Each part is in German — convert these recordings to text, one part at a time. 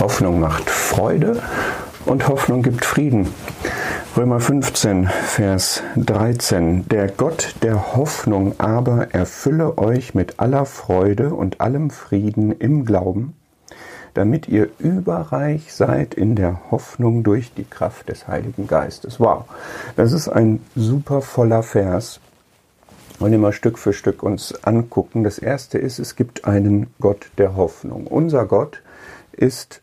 Hoffnung macht Freude und Hoffnung gibt Frieden. Römer 15, Vers 13. Der Gott der Hoffnung aber erfülle euch mit aller Freude und allem Frieden im Glauben, damit ihr überreich seid in der Hoffnung durch die Kraft des Heiligen Geistes. Wow, das ist ein super voller Vers. Und immer Stück für Stück uns angucken. Das erste ist, es gibt einen Gott der Hoffnung. Unser Gott ist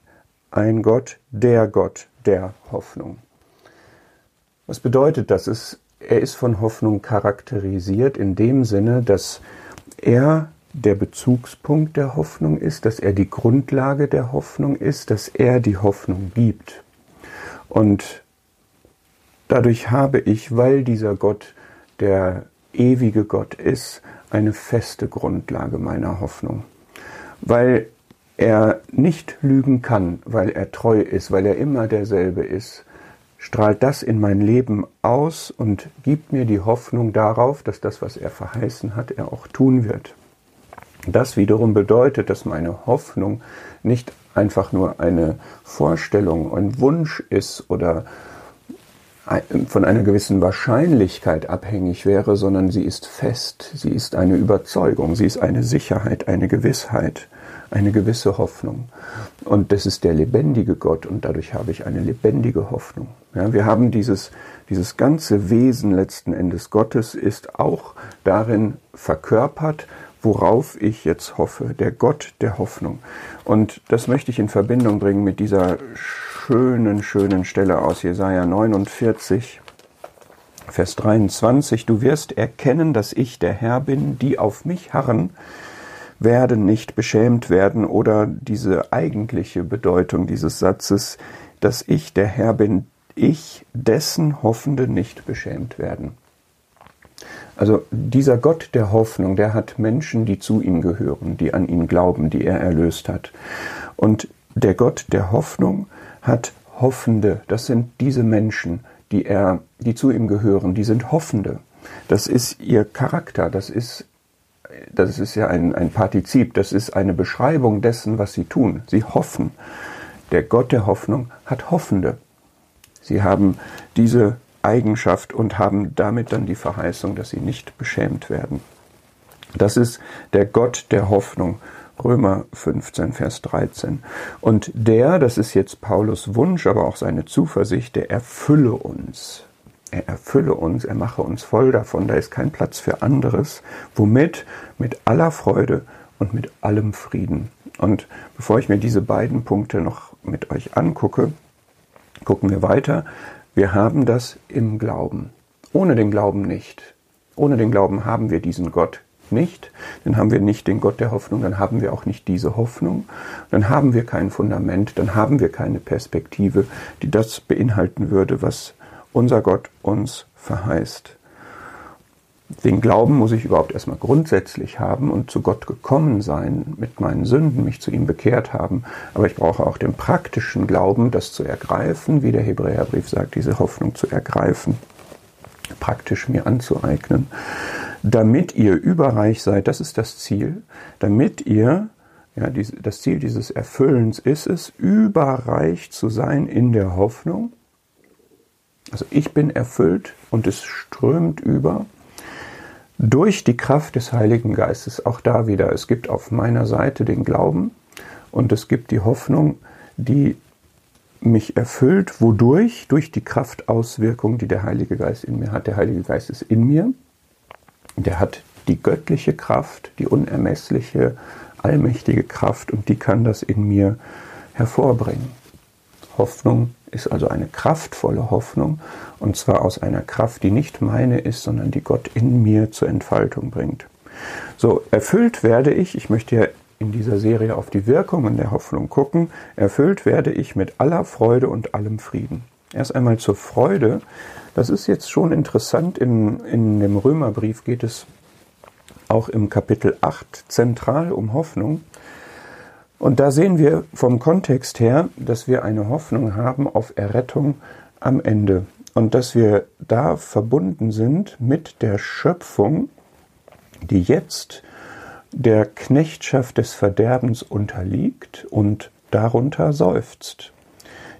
ein Gott, der Gott der Hoffnung. Was bedeutet das? Es, er ist von Hoffnung charakterisiert in dem Sinne, dass er der Bezugspunkt der Hoffnung ist, dass er die Grundlage der Hoffnung ist, dass er die Hoffnung gibt. Und dadurch habe ich, weil dieser Gott der ewige Gott ist, eine feste Grundlage meiner Hoffnung. Weil er nicht lügen kann, weil er treu ist, weil er immer derselbe ist, strahlt das in mein Leben aus und gibt mir die Hoffnung darauf, dass das, was er verheißen hat, er auch tun wird. Das wiederum bedeutet, dass meine Hoffnung nicht einfach nur eine Vorstellung, ein Wunsch ist oder von einer gewissen Wahrscheinlichkeit abhängig wäre, sondern sie ist fest, sie ist eine Überzeugung, sie ist eine Sicherheit, eine Gewissheit eine gewisse Hoffnung. Und das ist der lebendige Gott und dadurch habe ich eine lebendige Hoffnung. Ja, wir haben dieses, dieses ganze Wesen letzten Endes Gottes ist auch darin verkörpert, worauf ich jetzt hoffe, der Gott der Hoffnung. Und das möchte ich in Verbindung bringen mit dieser schönen, schönen Stelle aus Jesaja 49, Vers 23. Du wirst erkennen, dass ich der Herr bin, die auf mich harren, werden nicht beschämt werden oder diese eigentliche Bedeutung dieses Satzes, dass ich der Herr bin, ich dessen Hoffende nicht beschämt werden. Also dieser Gott der Hoffnung, der hat Menschen, die zu ihm gehören, die an ihn glauben, die er erlöst hat. Und der Gott der Hoffnung hat Hoffende, das sind diese Menschen, die er, die zu ihm gehören, die sind Hoffende. Das ist ihr Charakter, das ist das ist ja ein, ein Partizip, das ist eine Beschreibung dessen, was sie tun. Sie hoffen. Der Gott der Hoffnung hat Hoffende. Sie haben diese Eigenschaft und haben damit dann die Verheißung, dass sie nicht beschämt werden. Das ist der Gott der Hoffnung. Römer 15, Vers 13. Und der, das ist jetzt Paulus Wunsch, aber auch seine Zuversicht, der erfülle uns er erfülle uns, er mache uns voll davon, da ist kein Platz für anderes. Womit? Mit aller Freude und mit allem Frieden. Und bevor ich mir diese beiden Punkte noch mit euch angucke, gucken wir weiter. Wir haben das im Glauben. Ohne den Glauben nicht. Ohne den Glauben haben wir diesen Gott nicht. Dann haben wir nicht den Gott der Hoffnung, dann haben wir auch nicht diese Hoffnung. Dann haben wir kein Fundament, dann haben wir keine Perspektive, die das beinhalten würde, was unser Gott uns verheißt. Den Glauben muss ich überhaupt erstmal grundsätzlich haben und zu Gott gekommen sein, mit meinen Sünden mich zu ihm bekehrt haben. Aber ich brauche auch den praktischen Glauben, das zu ergreifen, wie der Hebräerbrief sagt, diese Hoffnung zu ergreifen, praktisch mir anzueignen, damit ihr überreich seid, das ist das Ziel, damit ihr, ja, das Ziel dieses Erfüllens ist es, überreich zu sein in der Hoffnung, also ich bin erfüllt und es strömt über durch die Kraft des Heiligen Geistes. Auch da wieder, es gibt auf meiner Seite den Glauben und es gibt die Hoffnung, die mich erfüllt, wodurch? Durch die Kraftauswirkung, die der Heilige Geist in mir hat. Der Heilige Geist ist in mir. Der hat die göttliche Kraft, die unermessliche, allmächtige Kraft und die kann das in mir hervorbringen. Hoffnung ist also eine kraftvolle Hoffnung, und zwar aus einer Kraft, die nicht meine ist, sondern die Gott in mir zur Entfaltung bringt. So, erfüllt werde ich, ich möchte ja in dieser Serie auf die Wirkungen der Hoffnung gucken, erfüllt werde ich mit aller Freude und allem Frieden. Erst einmal zur Freude, das ist jetzt schon interessant, in, in dem Römerbrief geht es auch im Kapitel 8 zentral um Hoffnung. Und da sehen wir vom Kontext her, dass wir eine Hoffnung haben auf Errettung am Ende und dass wir da verbunden sind mit der Schöpfung, die jetzt der Knechtschaft des Verderbens unterliegt und darunter seufzt.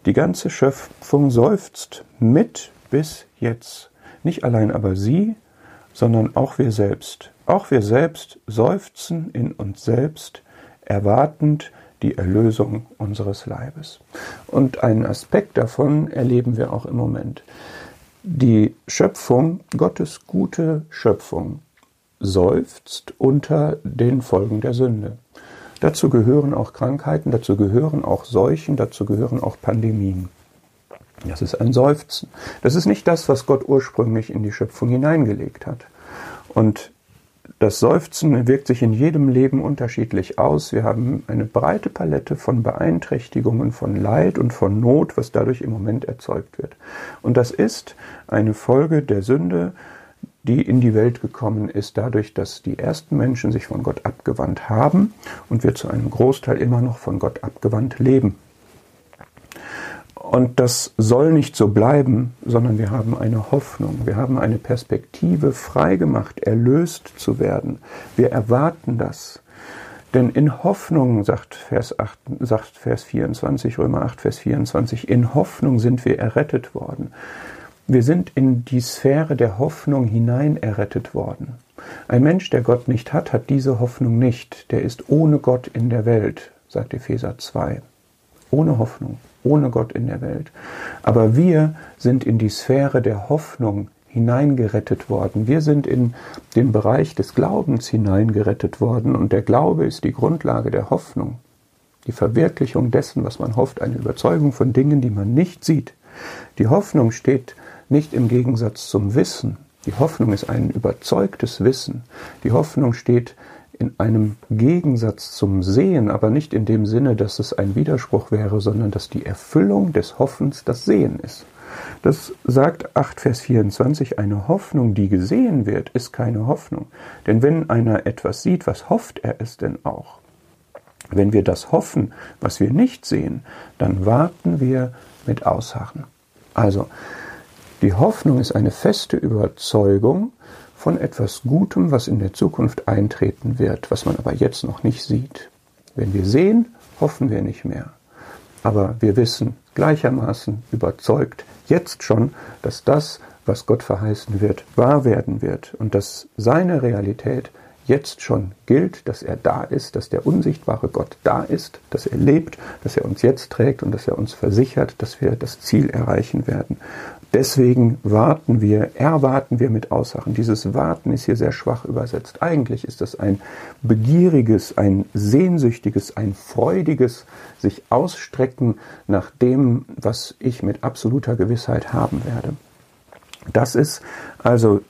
Die ganze Schöpfung seufzt mit bis jetzt. Nicht allein aber sie, sondern auch wir selbst. Auch wir selbst seufzen in uns selbst, erwartend die Erlösung unseres Leibes. Und einen Aspekt davon erleben wir auch im Moment. Die Schöpfung, Gottes gute Schöpfung, seufzt unter den Folgen der Sünde. Dazu gehören auch Krankheiten, dazu gehören auch Seuchen, dazu gehören auch Pandemien. Das ist ein Seufzen. Das ist nicht das, was Gott ursprünglich in die Schöpfung hineingelegt hat. Und das Seufzen wirkt sich in jedem Leben unterschiedlich aus. Wir haben eine breite Palette von Beeinträchtigungen, von Leid und von Not, was dadurch im Moment erzeugt wird. Und das ist eine Folge der Sünde, die in die Welt gekommen ist, dadurch, dass die ersten Menschen sich von Gott abgewandt haben und wir zu einem Großteil immer noch von Gott abgewandt leben. Und das soll nicht so bleiben, sondern wir haben eine Hoffnung, wir haben eine Perspektive, freigemacht, erlöst zu werden. Wir erwarten das. Denn in Hoffnung, sagt Vers, 8, sagt Vers 24, Römer 8, Vers 24, in Hoffnung sind wir errettet worden. Wir sind in die Sphäre der Hoffnung hinein errettet worden. Ein Mensch, der Gott nicht hat, hat diese Hoffnung nicht. Der ist ohne Gott in der Welt, sagt Epheser 2. Ohne Hoffnung, ohne Gott in der Welt. Aber wir sind in die Sphäre der Hoffnung hineingerettet worden. Wir sind in den Bereich des Glaubens hineingerettet worden und der Glaube ist die Grundlage der Hoffnung. Die Verwirklichung dessen, was man hofft, eine Überzeugung von Dingen, die man nicht sieht. Die Hoffnung steht nicht im Gegensatz zum Wissen. Die Hoffnung ist ein überzeugtes Wissen. Die Hoffnung steht in einem Gegensatz zum Sehen, aber nicht in dem Sinne, dass es ein Widerspruch wäre, sondern dass die Erfüllung des Hoffens das Sehen ist. Das sagt 8 Vers 24, eine Hoffnung, die gesehen wird, ist keine Hoffnung. Denn wenn einer etwas sieht, was hofft er es denn auch? Wenn wir das hoffen, was wir nicht sehen, dann warten wir mit Ausharren. Also, die Hoffnung ist eine feste Überzeugung von etwas Gutem, was in der Zukunft eintreten wird, was man aber jetzt noch nicht sieht. Wenn wir sehen, hoffen wir nicht mehr. Aber wir wissen gleichermaßen überzeugt jetzt schon, dass das, was Gott verheißen wird, wahr werden wird und dass seine Realität jetzt schon gilt, dass er da ist, dass der unsichtbare Gott da ist, dass er lebt, dass er uns jetzt trägt und dass er uns versichert, dass wir das Ziel erreichen werden. Deswegen warten wir, erwarten wir mit Aussagen. Dieses Warten ist hier sehr schwach übersetzt. Eigentlich ist das ein begieriges, ein sehnsüchtiges, ein freudiges sich ausstrecken nach dem, was ich mit absoluter Gewissheit haben werde. Das ist also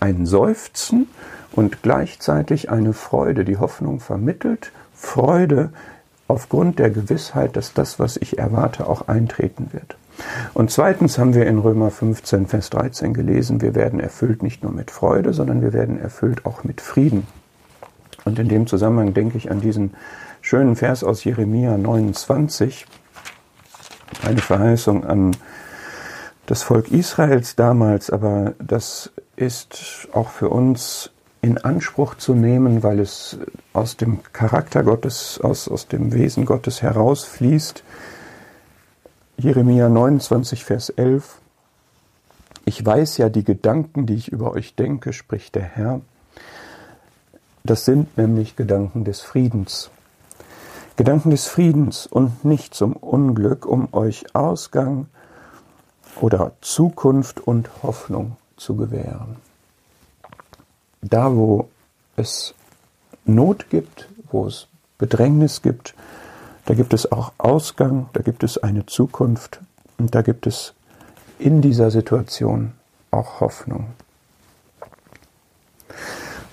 ein Seufzen und gleichzeitig eine Freude, die Hoffnung vermittelt, Freude aufgrund der Gewissheit, dass das, was ich erwarte, auch eintreten wird. Und zweitens haben wir in Römer 15, Vers 13 gelesen, wir werden erfüllt nicht nur mit Freude, sondern wir werden erfüllt auch mit Frieden. Und in dem Zusammenhang denke ich an diesen schönen Vers aus Jeremia 29, eine Verheißung an das Volk Israels damals, aber das ist auch für uns in Anspruch zu nehmen, weil es aus dem Charakter Gottes, aus, aus dem Wesen Gottes herausfließt. Jeremia 29, Vers 11. Ich weiß ja die Gedanken, die ich über euch denke, spricht der Herr. Das sind nämlich Gedanken des Friedens. Gedanken des Friedens und nicht zum Unglück, um euch Ausgang oder Zukunft und Hoffnung zu gewähren. Da, wo es Not gibt, wo es Bedrängnis gibt, da gibt es auch Ausgang, da gibt es eine Zukunft und da gibt es in dieser Situation auch Hoffnung.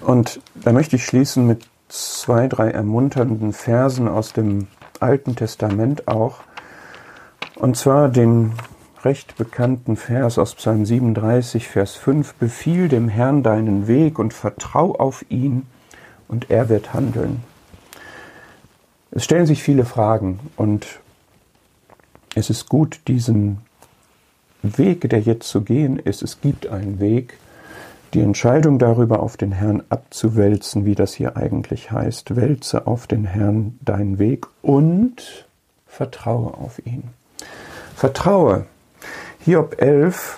Und da möchte ich schließen mit zwei, drei ermunternden Versen aus dem Alten Testament auch. Und zwar den recht bekannten Vers aus Psalm 37, Vers 5. Befiehl dem Herrn deinen Weg und vertrau auf ihn, und er wird handeln. Es stellen sich viele Fragen und es ist gut, diesen Weg, der jetzt zu gehen ist, es gibt einen Weg, die Entscheidung darüber auf den Herrn abzuwälzen, wie das hier eigentlich heißt. Wälze auf den Herrn deinen Weg und vertraue auf ihn. Vertraue. Hiob 11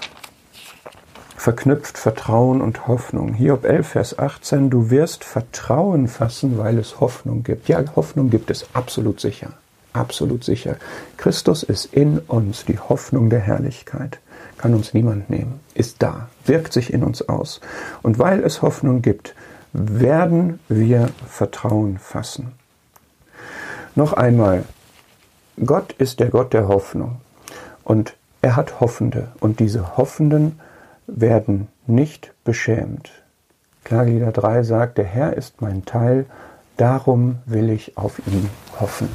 verknüpft Vertrauen und Hoffnung. Hiob 11, Vers 18, du wirst Vertrauen fassen, weil es Hoffnung gibt. Ja, Hoffnung gibt es absolut sicher. Absolut sicher. Christus ist in uns, die Hoffnung der Herrlichkeit. Kann uns niemand nehmen. Ist da, wirkt sich in uns aus. Und weil es Hoffnung gibt, werden wir Vertrauen fassen. Noch einmal, Gott ist der Gott der Hoffnung. Und er hat Hoffende. Und diese Hoffenden werden nicht beschämt. Klagelieder 3 sagt, der Herr ist mein Teil, darum will ich auf ihn hoffen.